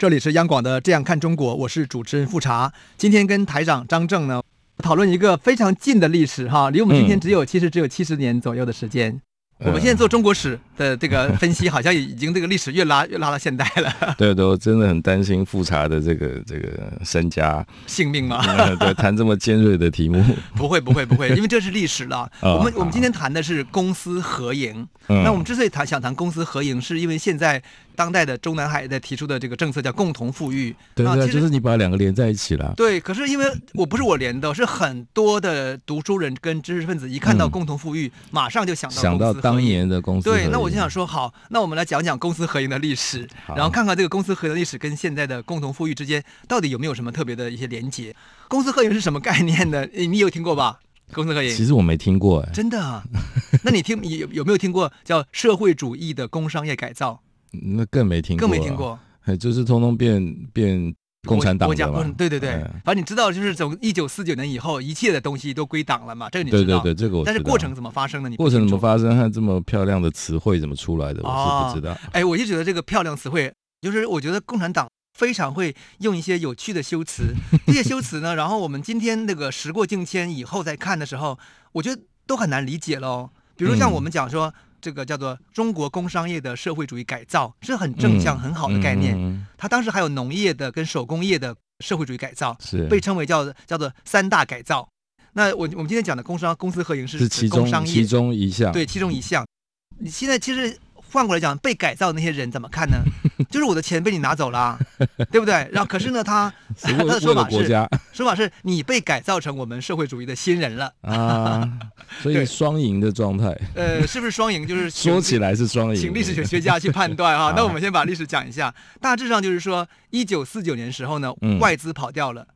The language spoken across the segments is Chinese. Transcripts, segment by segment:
这里是央广的《这样看中国》，我是主持人富察。今天跟台长张正呢讨论一个非常近的历史哈，离我们今天只有、其实只有七十年左右的时间。我们现在做中国史的这个分析，好像已经这个历史越拉 越拉到现代了。对对，我真的很担心富察的这个这个身家性命吗？嗯、对，谈这么尖锐的题目，不会不会不会，因为这是历史了。哦、我们我们今天谈的是公私合营。嗯、那我们之所以谈想谈公私合营，是因为现在。当代的中南海在提出的这个政策叫共同富裕，对对，就是你把两个连在一起了。对，可是因为我不是我连的，是很多的读书人跟知识分子一看到共同富裕，嗯、马上就想到想到当年的公司。对，那我就想说，好，那我们来讲讲公私合营的历史，然后看看这个公私合营的历史跟现在的共同富裕之间到底有没有什么特别的一些连接。公私合营是什么概念呢？你有听过吧？公私合营？其实我没听过，哎，真的啊？那你听有有没有听过叫社会主义的工商业改造？那更没听过，更没听过，就是通通变变共产党。对对对，反正你知道，就是从一九四九年以后，一切的东西都归党了嘛。这个你知道。对对对，这个我。但是过程怎么发生的？你过程怎么发生？和这么漂亮的词汇怎么出来的？我是不知道。哎，我就觉得这个漂亮词汇，就是我觉得共产党非常会用一些有趣的修辞。这些修辞呢，然后我们今天那个时过境迁以后再看的时候，我觉得都很难理解喽。比如像我们讲说。这个叫做中国工商业的社会主义改造，是很正向、很好的概念。它当时还有农业的跟手工业的社会主义改造，是被称为叫叫做三大改造。那我我们今天讲的工商公私合营是是其中其中一项，对，其中一项。你现在其实。换过来讲，被改造的那些人怎么看呢？就是我的钱被你拿走了，对不对？然后可是呢，他他的 说法是，说法是你被改造成我们社会主义的新人了啊，所以双赢的状态。呃，是不是双赢？就是说起来是双赢，请历史学学家去判断哈。那我们先把历史讲一下，大致上就是说，一九四九年时候呢，外资跑掉了。嗯，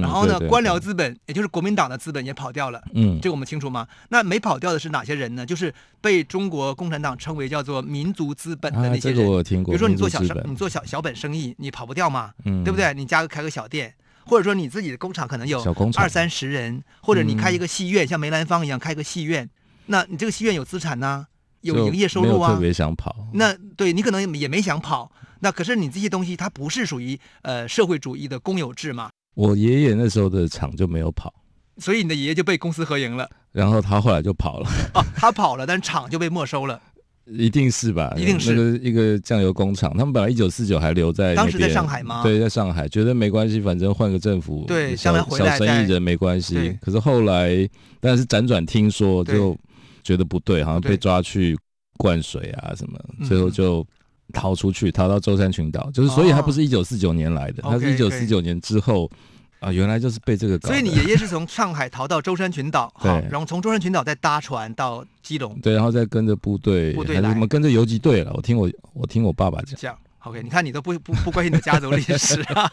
然后呢，官僚资本，也就是国民党的资本也跑掉了。嗯，这个我们清楚吗？那没跑掉的是哪些人呢？就是被中国共产党称为叫做民族资本的那些人。这个我听过。比如说你做小生，你做小小本生意，你跑不掉嘛？嗯，对不对？你加个开个小店，或者说你自己的工厂可能有二三十人，或者你开一个戏院，像梅兰芳一样开个戏院，那你这个戏院有资产呢，有营业收入啊。特别想跑。那对你可能也没想跑，那可是你这些东西它不是属于呃社会主义的公有制嘛？我爷爷那时候的厂就没有跑，所以你的爷爷就被公私合营了。然后他后来就跑了。哦，他跑了，但厂就被没收了。一定是吧？一定是。那个一个酱油工厂，他们本来一九四九还留在。当时在上海吗？对，在上海，觉得没关系，反正换个政府。对，小小生意人没关系。可是后来，但是辗转听说，就觉得不对，好像被抓去灌水啊什么，最后就。逃出去，逃到舟山群岛，就是所以他不是一九四九年来的，他、哦、是一九四九年之后啊，原来就是被这个搞。所以你爷爷是从上海逃到舟山群岛，对，然后从舟山群岛再搭船到基隆，对，然后再跟着部队，部队还是什么跟着游击队了。我听我我听我爸爸讲。讲 OK，你看你都不不不关心你的家族历史啊。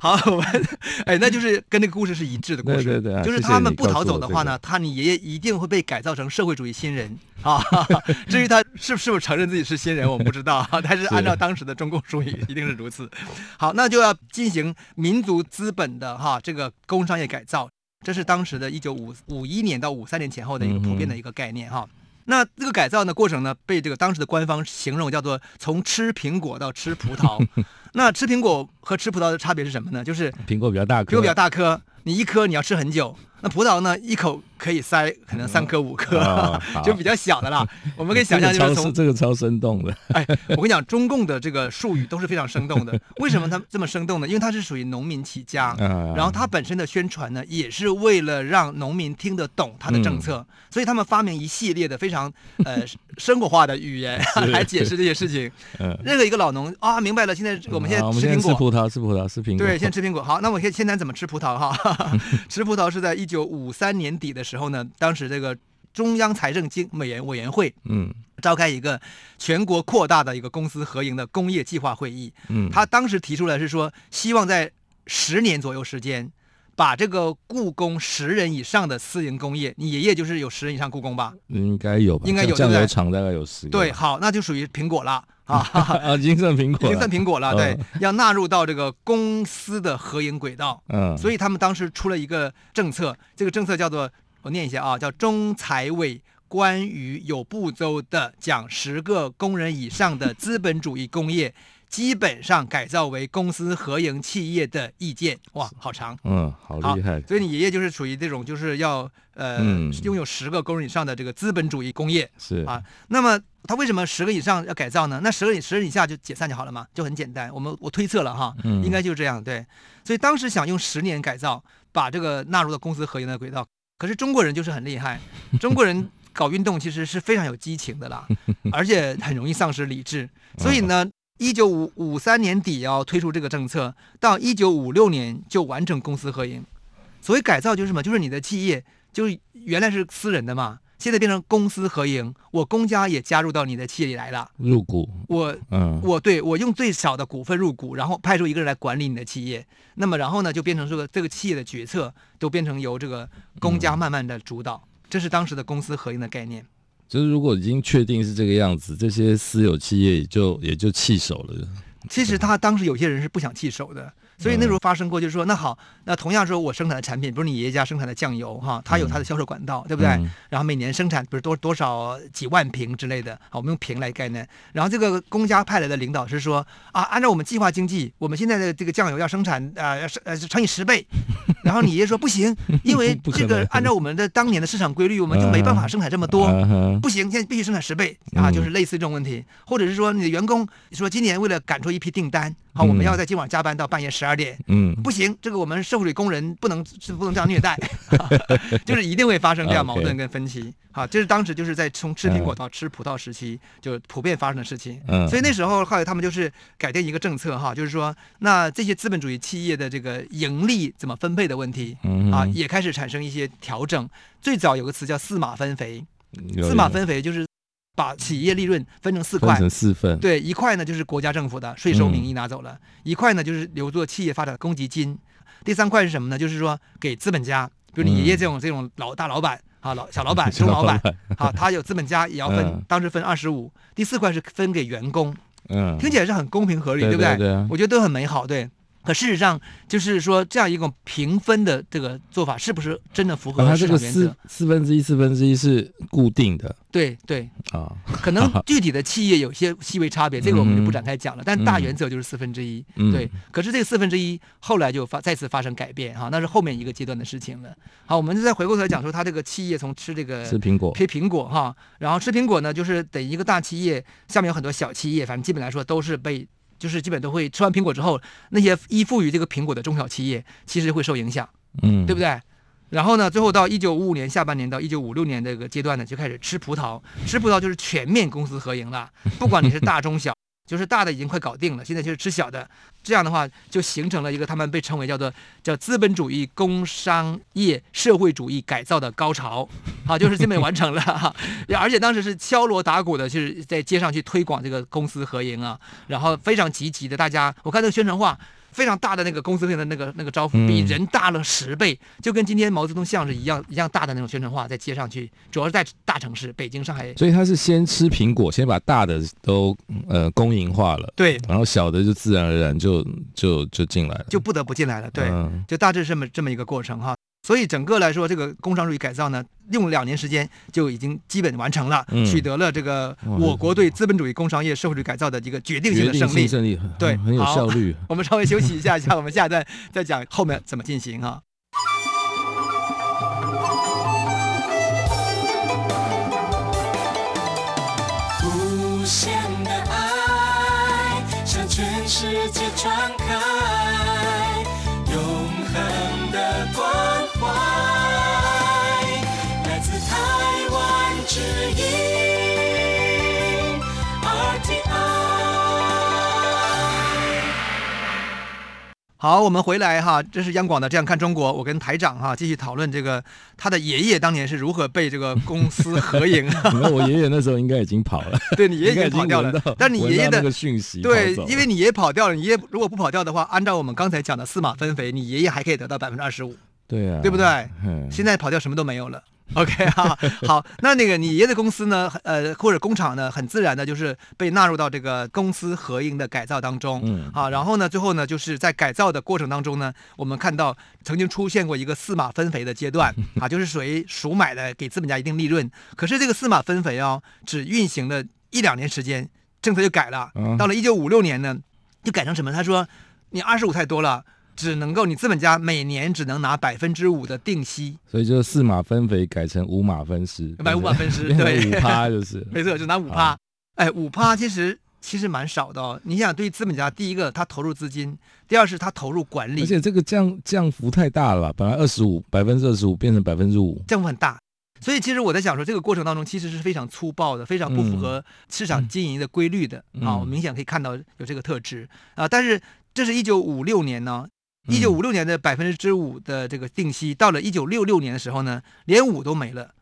好，我们哎，那就是跟那个故事是一致的故事，对对对，就是他们不逃走的话呢，他你爷爷一定会被改造成社会主义新人啊。至于他是是不是承认自己是新人，我们不知道，但是按照当时的中共术语，一定是如此。好，那就要进行民族资本的哈这个工商业改造，这是当时的一九五五一年到五三年前后的一个普遍的一个概念哈。那这个改造的过程呢，被这个当时的官方形容叫做从吃苹果到吃葡萄。那吃苹果和吃葡萄的差别是什么呢？就是苹果比较大颗，苹果比较大颗，你一颗你要吃很久。那葡萄呢，一口可以塞可能三颗五颗，哦、就比较小的啦。我们可以想象，就是从这个超生动的。哎，我跟你讲，中共的这个术语都是非常生动的。为什么它这么生动呢？因为它是属于农民起家，然后它本身的宣传呢，也是为了让农民听得懂它的政策，嗯、所以他们发明一系列的非常呃生活化的语言来解释这些事情。嗯、任何一个老农啊，明白了。现在我们现在吃苹果，吃葡萄，吃葡萄，吃苹果。对，先吃苹果。好，那我先先谈怎么吃葡萄哈。吃葡萄是在一。一九五三年底的时候呢，当时这个中央财政经委员委员会，嗯，召开一个全国扩大的一个公私合营的工业计划会议，嗯，他当时提出来是说，希望在十年左右时间。把这个雇工十人以上的私营工业，你爷爷就是有十人以上雇工吧？应该有吧，应该有。酱油厂大概有十个。对，好，那就属于苹果了啊 啊，已经算苹果，已经算苹果了。对，要纳入到这个公司的合营轨道。嗯，所以他们当时出了一个政策，这个政策叫做我念一下啊，叫中财委关于有步骤的将十个工人以上的资本主义工业。基本上改造为公司合营企业的意见，哇，好长，嗯，好厉害。所以你爷爷就是属于这种，就是要呃、嗯、拥有十个工人以上的这个资本主义工业，是啊。那么他为什么十个以上要改造呢？那十个以十个以下就解散就好了嘛，就很简单。我们我推测了哈，嗯、应该就是这样。对，所以当时想用十年改造，把这个纳入到公司合营的轨道。可是中国人就是很厉害，中国人搞运动其实是非常有激情的啦，而且很容易丧失理智，所以呢。一九五五三年底要推出这个政策，到一九五六年就完成公私合营。所谓改造就是什么？就是你的企业就原来是私人的嘛，现在变成公私合营，我公家也加入到你的企业里来了，入股。我嗯，我对我用最少的股份入股，然后派出一个人来管理你的企业。那么然后呢，就变成这个这个企业的决策都变成由这个公家慢慢的主导。嗯、这是当时的公私合营的概念。就是如果已经确定是这个样子，这些私有企业也就也就弃守了。其实他当时有些人是不想弃守的。所以那时候发生过，就是说，那好，那同样说，我生产的产品，比如你爷爷家生产的酱油哈，它有它的销售管道，对不对？然后每年生产比如多多少几万瓶之类的，好，我们用瓶来概念。然后这个公家派来的领导是说啊，按照我们计划经济，我们现在的这个酱油要生产啊，要呃乘以十倍。然后你爷爷说不行，因为这个按照我们的当年的市场规律，我们就没办法生产这么多，不行，现在必须生产十倍啊，就是类似这种问题，或者是说你的员工说今年为了赶出一批订单。好，我们要在今晚加班到半夜十二点。嗯，不行，这个我们社会主义工人不能是 不能这样虐待，就是一定会发生这样矛盾跟分歧。好，这是当时就是在从吃苹果到吃葡萄时期就普遍发生的事情。嗯，所以那时候后来他们就是改变一个政策哈，就是说那这些资本主义企业的这个盈利怎么分配的问题，啊，也开始产生一些调整。最早有个词叫四马分肥，四马分肥就是。把企业利润分成四块，分成四份。对，一块呢就是国家政府的税收名义拿走了，嗯、一块呢就是留作企业发展公积金，第三块是什么呢？就是说给资本家，比如你爷爷这种、嗯、这种老大老板啊，老小老板、中老板啊，他有资本家也要分，嗯、当时分二十五。第四块是分给员工，嗯，听起来是很公平合理，对，对不对？对啊、我觉得都很美好，对。可事实上，就是说这样一种平分的这个做法，是不是真的符合市场原则？四四分之一，四分之一是固定的。对对啊，可能具体的企业有些细微差别，这个我们就不展开讲了。但大原则就是四分之一。对，可是这个四分之一后来就发再次发生改变哈，那是后面一个阶段的事情了。好，我们就再回过头来讲说，他这个企业从吃这个吃苹果，吃苹果哈，然后吃苹果呢，就是等一个大企业下面有很多小企业，反正基本来说都是被。就是基本都会吃完苹果之后，那些依附于这个苹果的中小企业，其实会受影响，嗯，对不对？然后呢，最后到一九五五年下半年到一九五六年这个阶段呢，就开始吃葡萄，吃葡萄就是全面公私合营了，不管你是大中小。就是大的已经快搞定了，现在就是吃小的，这样的话就形成了一个他们被称为叫做叫资本主义工商业社会主义改造的高潮，好，就是基本完成了，而且当时是敲锣打鼓的，就是在街上去推广这个公私合营啊，然后非常积极的，大家我看这个宣传画。非常大的那个公司里的那个那个招呼，比人大了十倍，嗯、就跟今天毛泽东像是一样一样大的那种宣传画，在街上去，主要是在大城市，北京、上海。所以他是先吃苹果，先把大的都呃公营化了，对，然后小的就自然而然就就就进来了，就不得不进来了，对，嗯、就大致这么这么一个过程哈。所以整个来说，这个工商主义改造呢，用两年时间就已经基本完成了，嗯、取得了这个我国对资本主义工商业社会主义改造的一个决定性的胜利。胜利对，很有效率。我们稍微休息一下，一下我们下一段再讲后面怎么进行哈。好，我们回来哈，这是央广的《这样看中国》，我跟台长哈继续讨论这个他的爷爷当年是如何被这个公司合营。我爷爷那时候应该已经跑了，对你爷爷已经跑掉了，但你爷爷的讯息，对，因为你爷爷跑掉了，你爷爷如果不跑掉的话，按照我们刚才讲的四马分肥，你爷爷还可以得到百分之二十五，对啊，对不对？现在跑掉什么都没有了。OK 哈，好，那那个你爷爷的公司呢，呃，或者工厂呢，很自然的就是被纳入到这个公私合营的改造当中，嗯，啊，然后呢，最后呢，就是在改造的过程当中呢，我们看到曾经出现过一个四马分肥的阶段，啊，就是属于赎买的，给资本家一定利润。可是这个四马分肥哦，只运行了一两年时间，政策就改了，到了一九五六年呢，就改成什么？他说你二十五太多了。只能够你资本家每年只能拿百分之五的定息，所以就四马分肥改成五马分尸，买五马分尸，对，五趴就是，没错，就拿五趴。哎，五趴其实其实蛮少的哦。你想，对资本家，第一个他投入资金，第二是他投入管理，而且这个降降幅太大了吧？本来二十五百分之二十五变成百分之五，降幅很大。所以其实我在想说，这个过程当中其实是非常粗暴的，非常不符合市场经营的规律的啊。我明显可以看到有这个特质啊。但是这是一九五六年呢。一九五六年的百分之五的这个定息，到了一九六六年的时候呢，连五都没了，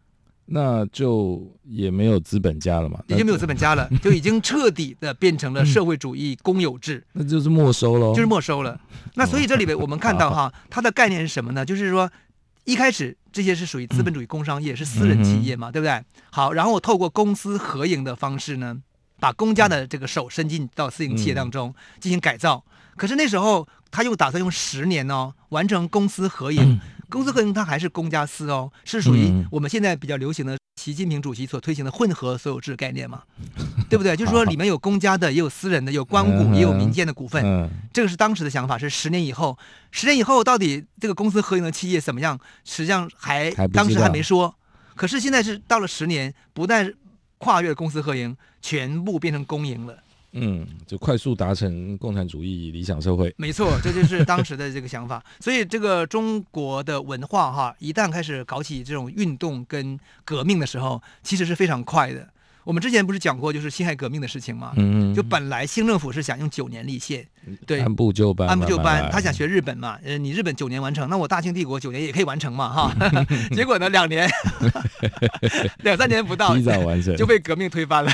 那就也没有资本家了嘛，已经没有资本家了，就已经彻底的变成了社会主义公有制，那就是没收喽，就是没收了。那所以这里边我们看到 哈，它的概念是什么呢？就是说一开始这些是属于资本主义工商业，是私人企业嘛，对不对？好，然后我透过公私合营的方式呢，把公家的这个手伸进到私营企业当中进行改造。可是那时候。他又打算用十年哦，完成公私合营。嗯、公私合营，它还是公家私哦，是属于我们现在比较流行的习近平主席所推行的混合所有制概念嘛，对不对？就是说里面有公家的，也有私人的，有官股，也有民间的股份。嗯、这个是当时的想法，是十年以后。十年以后，到底这个公私合营的企业怎么样？实际上还，还当时还没说。可是现在是到了十年，不但跨越公私合营，全部变成公营了。嗯，就快速达成共产主义理想社会。没错，这就是当时的这个想法。所以，这个中国的文化哈，一旦开始搞起这种运动跟革命的时候，其实是非常快的。我们之前不是讲过，就是辛亥革命的事情吗？嗯，就本来新政府是想用九年立宪，对，按部就班，按部就班，他想学日本嘛，呃，你日本九年完成，那我大清帝国九年也可以完成嘛，哈。结果呢，两年，两三年不到，提早完成，就被革命推翻了，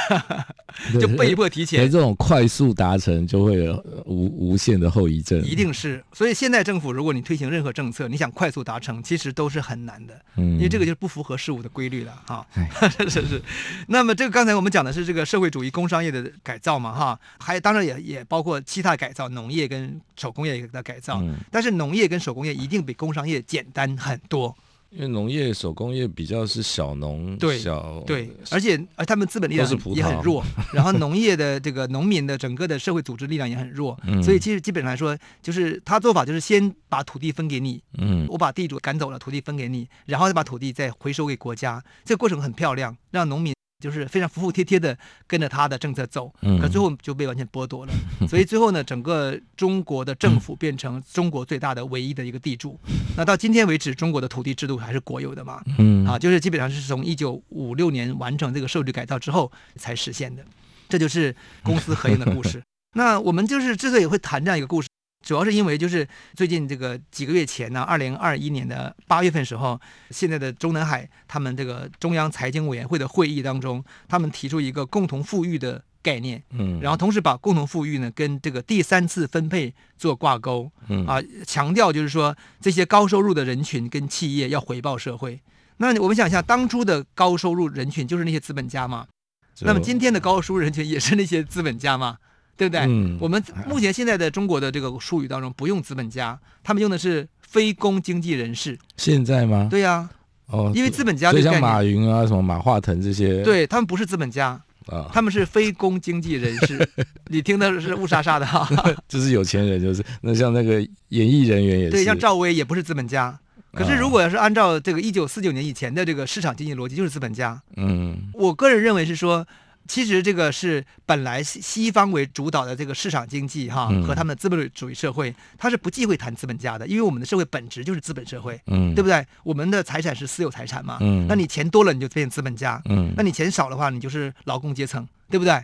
就被迫提前。这种快速达成就会有无无限的后遗症，一定是。所以现在政府，如果你推行任何政策，你想快速达成，其实都是很难的，嗯，因为这个就是不符合事物的规律了，哈。是是是。那么这个刚。刚才我们讲的是这个社会主义工商业的改造嘛，哈，还当然也也包括其他改造，农业跟手工业的改造。嗯，但是农业跟手工业一定比工商业简单很多。因为农业、手工业比较是小农，对小对，而且而他们资本力量也很弱，然后农业的这个农民的整个的社会组织力量也很弱，嗯、所以其实基本上来说，就是他做法就是先把土地分给你，嗯，我把地主赶走了，土地分给你，然后再把土地再回收给国家，这个过程很漂亮，让农民。就是非常服服帖帖的跟着他的政策走，可最后就被完全剥夺了。所以最后呢，整个中国的政府变成中国最大的唯一的一个地主。那到今天为止，中国的土地制度还是国有的嘛？嗯，啊，就是基本上是从一九五六年完成这个社会改造之后才实现的。这就是公私合营的故事。那我们就是之所以会谈这样一个故事。主要是因为就是最近这个几个月前呢，二零二一年的八月份时候，现在的中南海他们这个中央财经委员会的会议当中，他们提出一个共同富裕的概念，嗯，然后同时把共同富裕呢跟这个第三次分配做挂钩，嗯啊，强调就是说这些高收入的人群跟企业要回报社会。那我们想一下，当初的高收入人群就是那些资本家嘛，那么今天的高收入人群也是那些资本家嘛？对不对？嗯，我们目前现在的中国的这个术语当中不用资本家，他们用的是非公经济人士。现在吗？对呀。哦，因为资本家就像马云啊，什么马化腾这些，对他们不是资本家啊，他们是非公经济人士。你听的是雾煞煞的哈。就是有钱人，就是那像那个演艺人员也是。对，像赵薇也不是资本家。可是如果要是按照这个一九四九年以前的这个市场经济逻辑，就是资本家。嗯，我个人认为是说。其实这个是本来西西方为主导的这个市场经济哈，和他们的资本主义社会，它是不忌讳谈资本家的，因为我们的社会本质就是资本社会，嗯，对不对？我们的财产是私有财产嘛，嗯，那你钱多了你就变成资本家，嗯，那你钱少的话你就是劳工阶层，对不对？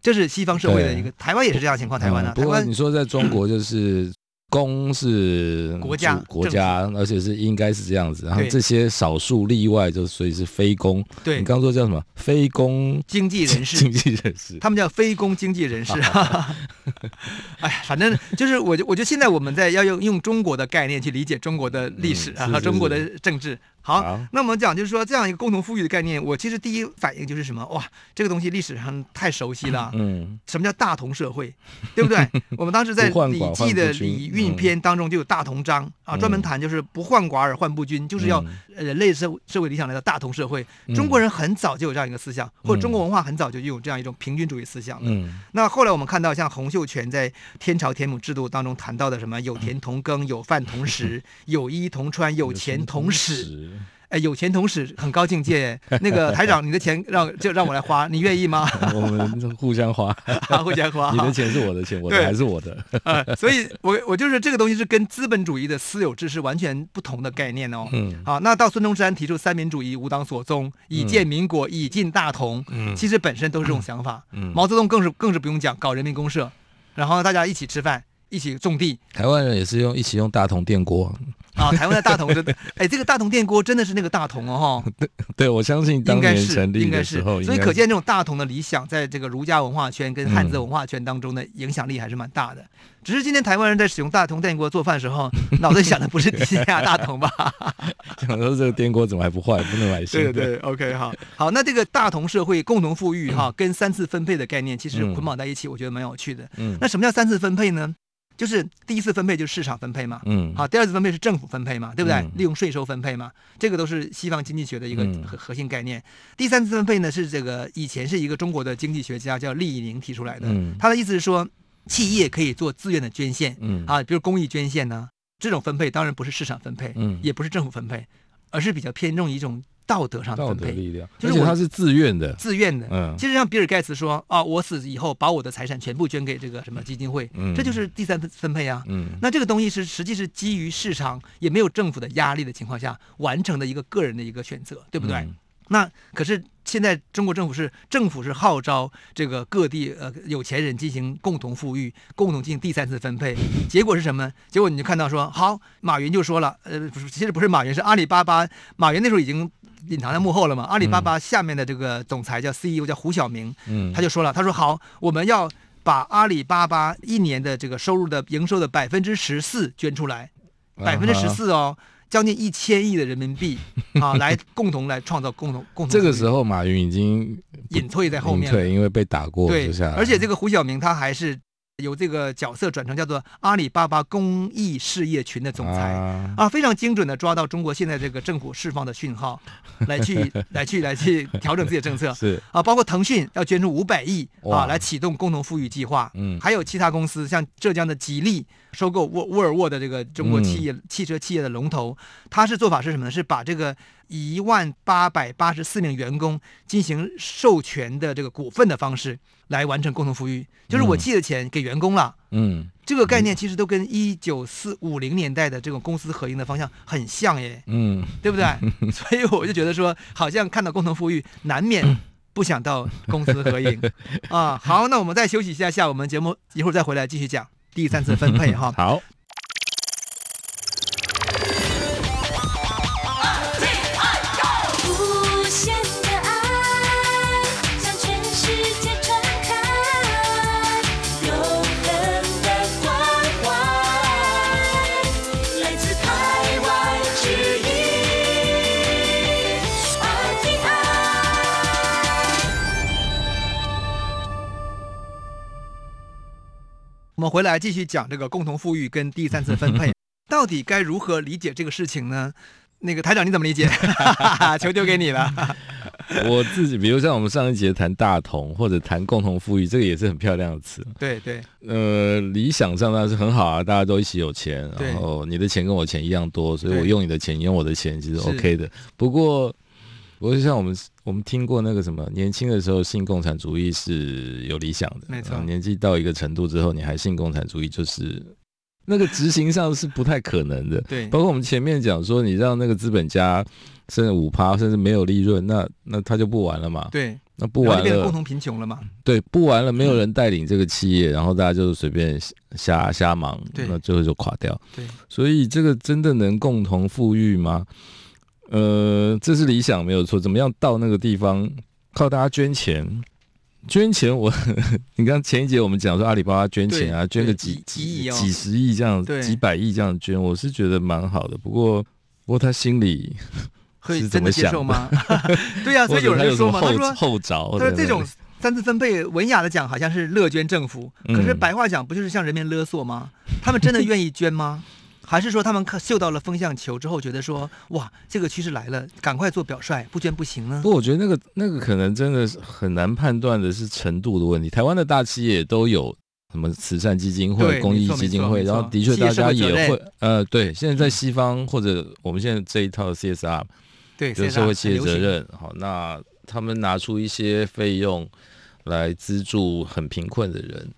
这是西方社会的一个，台湾也是这样情况，台湾呢？不过你说在中国就是公是国家国家，而且是应该是这样子。然后这些少数例外，就所以是非公。对，你刚说叫什么？非公经济人士，经济人士，他们叫非公经济人士。哎，反正就是我，我觉得现在我们在要用用中国的概念去理解中国的历史啊和中国的政治。好，好，那我们讲就是说这样一个共同富裕的概念，我其实第一反应就是什么？哇，这个东西历史上太熟悉了。嗯，什么叫大同社会，对不对？我们当时在《礼记》的《礼运篇》当中就有大同章啊，专门谈就是不患寡而患不均，就是要人类社社会理想来的大同社会。中国人很早就有这样一个思想，或者中国文化很早就有这样一种平均主义思想了。嗯，那后来我们看到像洪秀全在天朝田亩制度当中谈到的什么有田同耕、有饭同食、有衣同穿、有钱同使。哎，有钱同使很高境界。那个台长，你的钱让就让我来花，你愿意吗？我们互相花，互相花。你的钱是我的钱，我的还是我的。呃、所以我我就是这个东西是跟资本主义的私有制是完全不同的概念哦。嗯。好，那到孙中山提出三民主义，吾党所宗，以建民国，以进大同。嗯。其实本身都是这种想法。嗯。毛泽东更是更是不用讲，搞人民公社，然后大家一起吃饭，一起种地。台湾人也是用一起用大同电锅。啊，台湾的大同真的，哎，这个大同电锅真的是那个大同哦，哈。对，对我相信当年成立的时候，应该是，应该是，所以可见这种大同的理想，在这个儒家文化圈跟汉字文化圈当中的影响力还是蛮大的。嗯、只是今天台湾人在使用大同电锅做饭的时候，脑子想的不是天下大同吧？想说这个电锅怎么还不坏，不能买新的？对对，OK，好，好，那这个大同社会共同富裕哈，嗯、跟三次分配的概念其实捆绑在一起，我觉得蛮有趣的。嗯，那什么叫三次分配呢？就是第一次分配就是市场分配嘛，嗯，好，第二次分配是政府分配嘛，对不对？嗯、利用税收分配嘛，这个都是西方经济学的一个核核心概念。嗯、第三次分配呢是这个以前是一个中国的经济学家叫厉以宁提出来的，嗯、他的意思是说企业可以做自愿的捐献，嗯啊，比如公益捐献呢，这种分配当然不是市场分配，嗯，也不是政府分配，而是比较偏重一种。道德上的分配，力量就是他是自愿的，自愿的。嗯，其实像比尔盖茨说啊，我死以后把我的财产全部捐给这个什么基金会，嗯，这就是第三分分配啊。嗯，那这个东西是实际是基于市场也没有政府的压力的情况下完成的一个个人的一个选择，对不对？嗯，那可是现在中国政府是政府是号召这个各地呃有钱人进行共同富裕，共同进行第三次分配，结果是什么？结果你就看到说好，马云就说了，呃，不是，其实不是马云，是阿里巴巴，马云那时候已经。隐藏在幕后了嘛？阿里巴巴下面的这个总裁叫 CEO 叫胡晓明，嗯，他就说了，他说好，我们要把阿里巴巴一年的这个收入的营收的百分之十四捐出来，百分之十四哦，将近一千亿的人民币啊，来共同来创造共同共同。这个时候，马云已经隐退在后面，对，因为被打过，对，而且这个胡晓明他还是。由这个角色转成叫做阿里巴巴公益事业群的总裁啊，啊，非常精准的抓到中国现在这个政府释放的讯号，来去 来去来去调整自己的政策 是。啊，包括腾讯要捐出五百亿啊，来启动共同富裕计划，嗯，还有其他公司像浙江的吉利收购沃沃尔沃的这个中国企业、嗯、汽车企业的龙头，他是做法是什么呢？是把这个一万八百八十四名员工进行授权的这个股份的方式。来完成共同富裕，就是我寄的钱给员工了。嗯，这个概念其实都跟一九四五零年代的这种公司合营的方向很像耶。嗯，对不对？所以我就觉得说，好像看到共同富裕，难免 不想到公司合营啊。好，那我们再休息一下下，我们节目一会儿再回来继续讲第三次分配哈。好。我们回来继续讲这个共同富裕跟第三次分配，到底该如何理解这个事情呢？那个台长你怎么理解？球丢给你了。我自己，比如像我们上一节谈大同或者谈共同富裕，这个也是很漂亮的词。对对。呃，理想上那是很好啊，大家都一起有钱，然后你的钱跟我钱一样多，所以我用你的钱，你用我的钱，其实 OK 的。不过。不过，像我们我们听过那个什么，年轻的时候信共产主义是有理想的，没错。年纪到一个程度之后，你还信共产主义，就是那个执行上是不太可能的。对，包括我们前面讲说，你让那个资本家甚至五趴，甚至没有利润，那那他就不玩了嘛。对。那不玩了，共同贫穷了嘛？对，不玩了，没有人带领这个企业，嗯、然后大家就随便瞎瞎忙，那最后就垮掉。对，所以这个真的能共同富裕吗？呃，这是理想没有错。怎么样到那个地方？靠大家捐钱，捐钱我。我 你刚前一节我们讲说阿里巴巴捐钱啊，捐个几几几十亿这样，几百亿这样捐，我是觉得蛮好的。不过，不过他心里。会真的接受吗？对呀、啊，所以有人就说嘛，他说后着，他说这种三次分配，文雅的讲好像是乐捐政府，可是白话讲不就是向人民勒索吗？他们真的愿意捐吗？还是说他们看嗅到了风向球之后，觉得说哇，这个趋势来了，赶快做表率，不捐不行呢？不，我觉得那个那个可能真的是很难判断的是程度的问题。台湾的大企业都有什么慈善基金会、公益基金会，然后的确大家也会呃，对，现在在西方或者我们现在这一套 CSR。对，就是社会企业责任。好，那他们拿出一些费用来资助很贫困的人，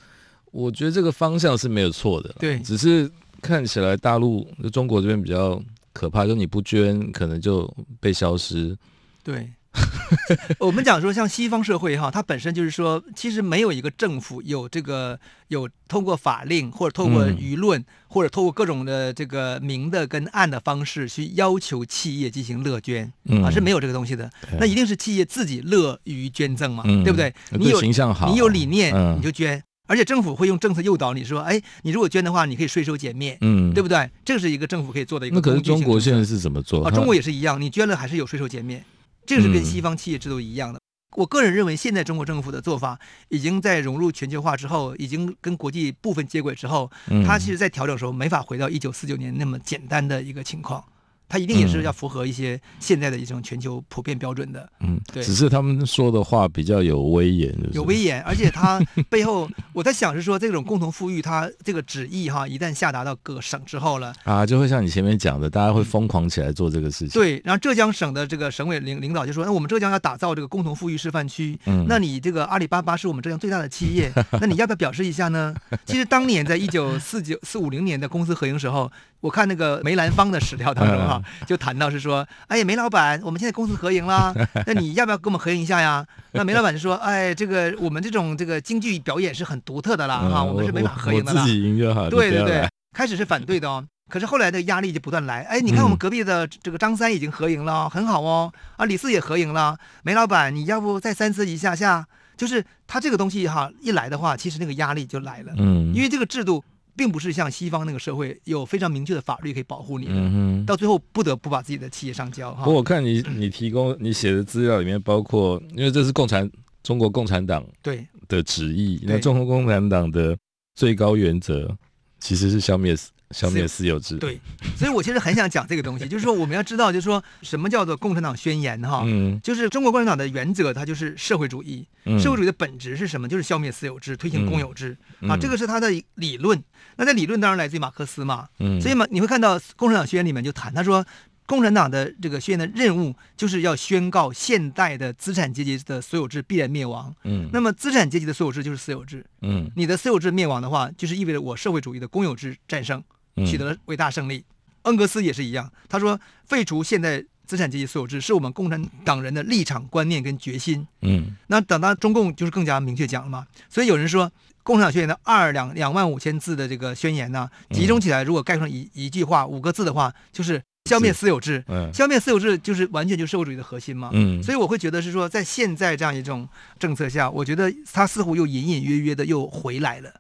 我觉得这个方向是没有错的。对，只是看起来大陆就中国这边比较可怕，就你不捐，可能就被消失。对。我们讲说，像西方社会哈，它本身就是说，其实没有一个政府有这个有通过法令或者通过舆论、嗯、或者通过各种的这个明的跟暗的方式去要求企业进行乐捐、嗯、啊，是没有这个东西的。那一定是企业自己乐于捐赠嘛，嗯、对不对？你有形象好，你有理念你就捐，嗯、而且政府会用政策诱导你说，哎，你如果捐的话，你可以税收减免，嗯，对不对？这是一个政府可以做的一个。那可是中国现在是怎么做？啊，中国也是一样，你捐了还是有税收减免。这个是跟西方企业制度一样的。嗯、我个人认为，现在中国政府的做法已经在融入全球化之后，已经跟国际部分接轨之后，它其实在调整的时候没法回到一九四九年那么简单的一个情况。它一定也是要符合一些现在的一种全球普遍标准的，嗯，对。只是他们说的话比较有威严，有威严，而且它背后我在想是说，这种共同富裕，它这个旨意哈，一旦下达到各省之后了 啊，就会像你前面讲的，大家会疯狂起来做这个事情。对，然后浙江省的这个省委领领导就说，那我们浙江要打造这个共同富裕示范区，嗯，那你这个阿里巴巴是我们浙江最大的企业，那你要不要表示一下呢？其实当年在一九四九四五零年的公司合营时候。我看那个梅兰芳的史料当中哈，就谈到是说，哎，梅老板，我们现在公私合营了，那你要不要跟我们合营一下呀？那梅老板就说，哎，这个我们这种这个京剧表演是很独特的啦，哈，我们是没法合营的啦。自己赢就好。对对对，开始是反对的哦，可是后来的压力就不断来，哎，你看我们隔壁的这个张三已经合营了，很好哦，啊，李四也合营了，梅老板，你要不再三思一下下？就是他这个东西哈，一来的话，其实那个压力就来了，嗯，因为这个制度。并不是像西方那个社会有非常明确的法律可以保护你，嗯哼，到最后不得不把自己的企业上交。哈，不过我看你你提供你写的资料里面包括，因为这是共产中国共产党对的旨意，那中国共产党的最高原则其实是消灭死。消灭私有制，对，所以我其实很想讲这个东西，就是说我们要知道，就是说什么叫做共产党宣言哈，嗯，就是中国共产党的原则，它就是社会主义，社会主义的本质是什么？就是消灭私有制，推行公有制啊，这个是它的理论。那在理论当然来自于马克思嘛，嗯，所以嘛，你会看到共产党宣言里面就谈，他说。共产党的这个宣言的任务，就是要宣告现代的资产阶级的所有制必然灭亡。嗯，那么资产阶级的所有制就是私有制。嗯，你的私有制灭亡的话，就是意味着我社会主义的公有制战胜，取得了伟大胜利。嗯、恩格斯也是一样，他说废除现代资产阶级所有制是我们共产党人的立场观念跟决心。嗯，那等到中共就是更加明确讲了嘛。所以有人说，共产党宣言的二两两万五千字的这个宣言呢，集中起来如果概括成一一句话五个字的话，就是。消灭私有制，嗯，消灭私有制就是完全就是社会主义的核心嘛，嗯，所以我会觉得是说，在现在这样一种政策下，我觉得它似乎又隐隐约约的又回来了，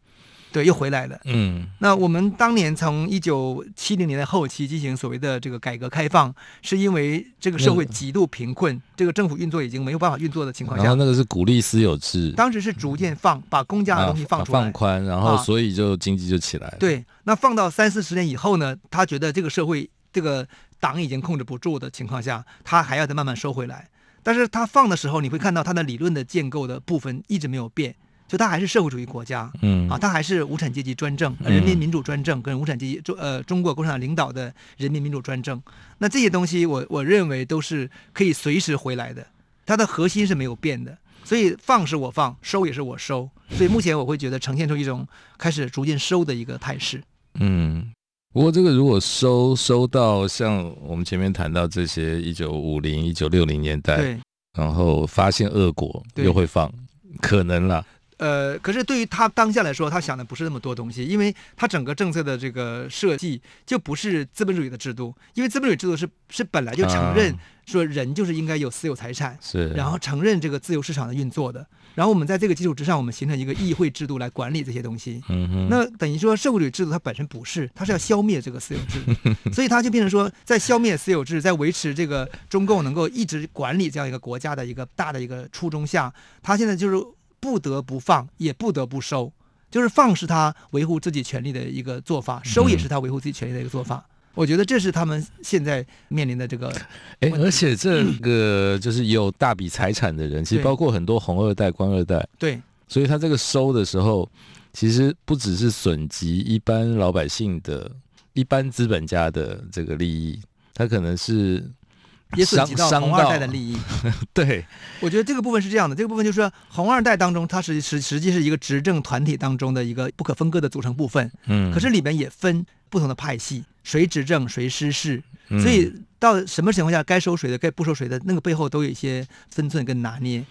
对，又回来了，嗯。那我们当年从一九七零年的后期进行所谓的这个改革开放，是因为这个社会极度贫困，嗯、这个政府运作已经没有办法运作的情况下，然后那个是鼓励私有制，当时是逐渐放把公家的东西放出来，啊、放宽，然后所以就经济就起来了。对，那放到三四十年以后呢，他觉得这个社会。这个党已经控制不住的情况下，他还要再慢慢收回来。但是他放的时候，你会看到他的理论的建构的部分一直没有变，就他还是社会主义国家，嗯啊，它还是无产阶级专政、人民民主专政跟无产阶级中呃中国共产党领导的人民民主专政。那这些东西我，我我认为都是可以随时回来的，它的核心是没有变的。所以放是我放，收也是我收。所以目前我会觉得呈现出一种开始逐渐收的一个态势。嗯。不过，这个如果收收到像我们前面谈到这些一九五零、一九六零年代，对然后发现恶果又会放，可能啦。呃，可是对于他当下来说，他想的不是那么多东西，因为他整个政策的这个设计就不是资本主义的制度，因为资本主义制度是是本来就承认说人就是应该有私有财产，是、啊，然后承认这个自由市场的运作的，然后我们在这个基础之上，我们形成一个议会制度来管理这些东西。那等于说社会主义制度它本身不是，它是要消灭这个私有制，所以它就变成说，在消灭私有制，在维持这个中共能够一直管理这样一个国家的一个大的一个初衷下，他现在就是。不得不放，也不得不收，就是放是他维护自己权利的一个做法，收也是他维护自己权利的一个做法。嗯、我觉得这是他们现在面临的这个。哎，而且这个就是有大笔财产的人，嗯、其实包括很多红二代、官二代。对，所以他这个收的时候，其实不只是损及一般老百姓的、一般资本家的这个利益，他可能是。也涉及到红二代的利益，对，我觉得这个部分是这样的，这个部分就是说红二代当中，它是实实际是一个执政团体当中的一个不可分割的组成部分，嗯，可是里面也分不同的派系，谁执政谁失势，所以到什么情况下该收谁的，该不收谁的，那个背后都有一些分寸跟拿捏，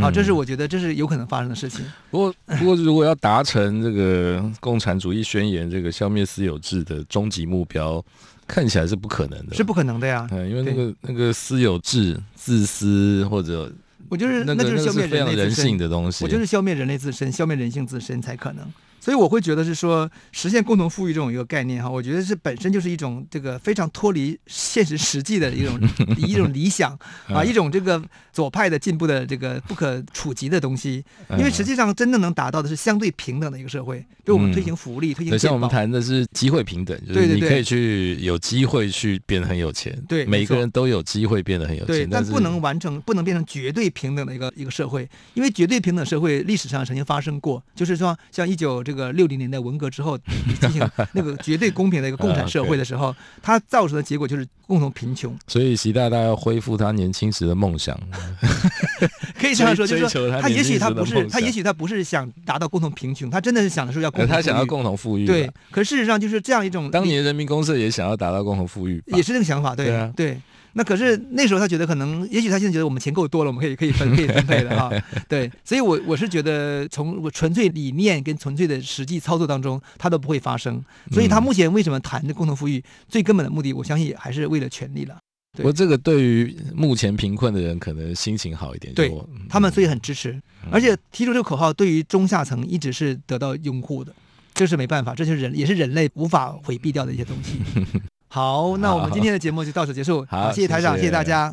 好，这是我觉得这是有可能发生的事情。不过，不过如果要达成这个共产主义宣言这个消灭私有制的终极目标。看起来是不可能的，是不可能的呀。嗯，因为那个那个私有制、自私或者，我就是那就是消灭人类人性的东西。我就是消灭人类自身，消灭人性自身才可能。所以我会觉得是说，实现共同富裕这种一个概念哈，我觉得是本身就是一种这个非常脱离现实实际的一种 一种理想啊，一种这个左派的进步的这个不可触及的东西。因为实际上真正能达到的是相对平等的一个社会，就我们推行福利，推行。像我们谈的是机会平等，就是你可以去有机会去变得很有钱，对，每个人都有机会变得很有钱，但不能完成，不能变成绝对平等的一个一个社会，因为绝对平等社会历史上曾经发生过，就是说像一九。这个六零年代文革之后 进行那个绝对公平的一个共产社会的时候，它造成的结果就是共同贫穷。所以习大大要恢复他年轻时的梦想，可以这样说，就是说他也许他不是他也许他不是想达到共同贫穷，他真的是想的是要共同他想要共同富裕。对，可事实上就是这样一种。当年人民公社也想要达到共同富裕，也是这个想法。对啊，对。那可是那时候他觉得可能，也许他现在觉得我们钱够多了，我们可以可以分可以分配的哈。对，所以我我是觉得从我纯粹理念跟纯粹的实际操作当中，他都不会发生。所以他目前为什么谈的共同富裕，最根本的目的，我相信还是为了权利了。不过这个对于目前贫困的人，可能心情好一点。对，他们所以很支持，而且提出这个口号，对于中下层一直是得到拥护的。这是没办法，这就是人也是人类无法回避掉的一些东西。好，那我们今天的节目就到此结束。好，好，谢谢台长，谢谢大家。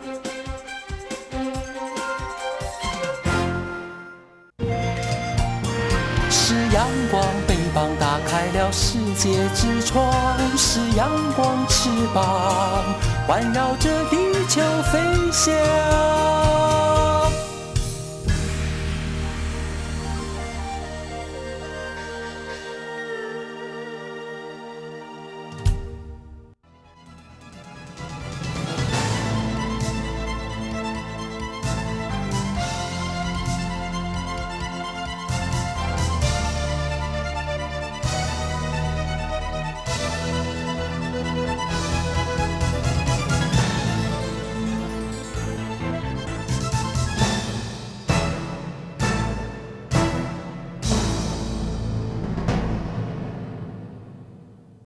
界之窗是阳光翅膀，环绕着地球飞翔。